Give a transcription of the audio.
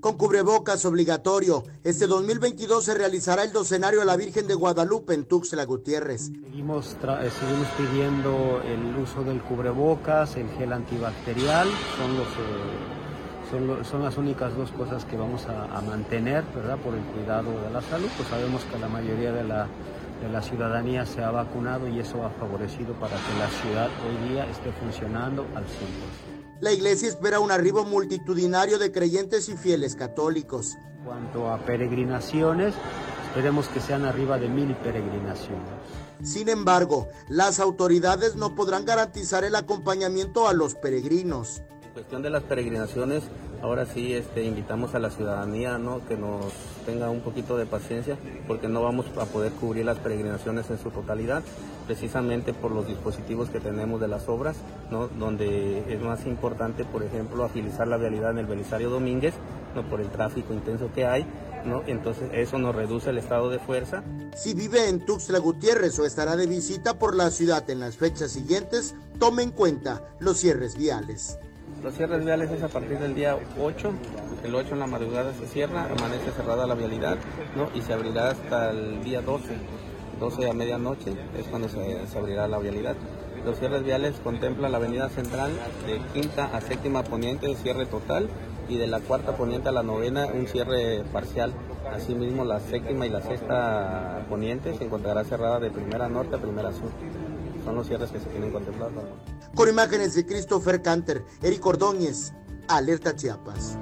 Con cubrebocas obligatorio, este 2022 se realizará el docenario a la Virgen de Guadalupe en Tuxtla Gutiérrez. Seguimos, eh, seguimos pidiendo el uso del cubrebocas, el gel antibacterial, son los... Eh, son, son, las únicas dos cosas que vamos a, a, mantener, ¿verdad? Por el cuidado de la salud, pues sabemos que la mayoría de la, de la ciudadanía se ha vacunado y eso ha favorecido para que la ciudad hoy día esté funcionando al 100%. La iglesia espera un arribo multitudinario de creyentes y fieles católicos. En cuanto a peregrinaciones, esperemos que sean arriba de mil peregrinaciones. Sin embargo, las autoridades no podrán garantizar el acompañamiento a los peregrinos. En cuestión de las peregrinaciones, ahora sí este, invitamos a la ciudadanía ¿no? que nos tenga un poquito de paciencia porque no vamos a poder cubrir las peregrinaciones en su totalidad, precisamente por los dispositivos que tenemos de las obras, ¿no? donde es más importante, por ejemplo, agilizar la vialidad en el Belisario Domínguez, ¿no? por el tráfico intenso que hay. ¿No? Entonces eso nos reduce el estado de fuerza. Si vive en Tuxtla Gutiérrez o estará de visita por la ciudad en las fechas siguientes, tome en cuenta los cierres viales. Los cierres viales es a partir del día 8, el 8 en la madrugada se cierra, amanece cerrada la vialidad ¿no? y se abrirá hasta el día 12, 12 a medianoche es cuando se, se abrirá la vialidad. Los cierres viales contemplan la avenida central de quinta a séptima poniente, cierre total, y de la cuarta poniente a la novena un cierre parcial. Asimismo, la séptima y la sexta poniente se encontrará cerrada de primera norte a primera sur. Son los cierres que se tienen contemplados. Con imágenes de Christopher Canter, Eric Ordóñez, Alerta Chiapas.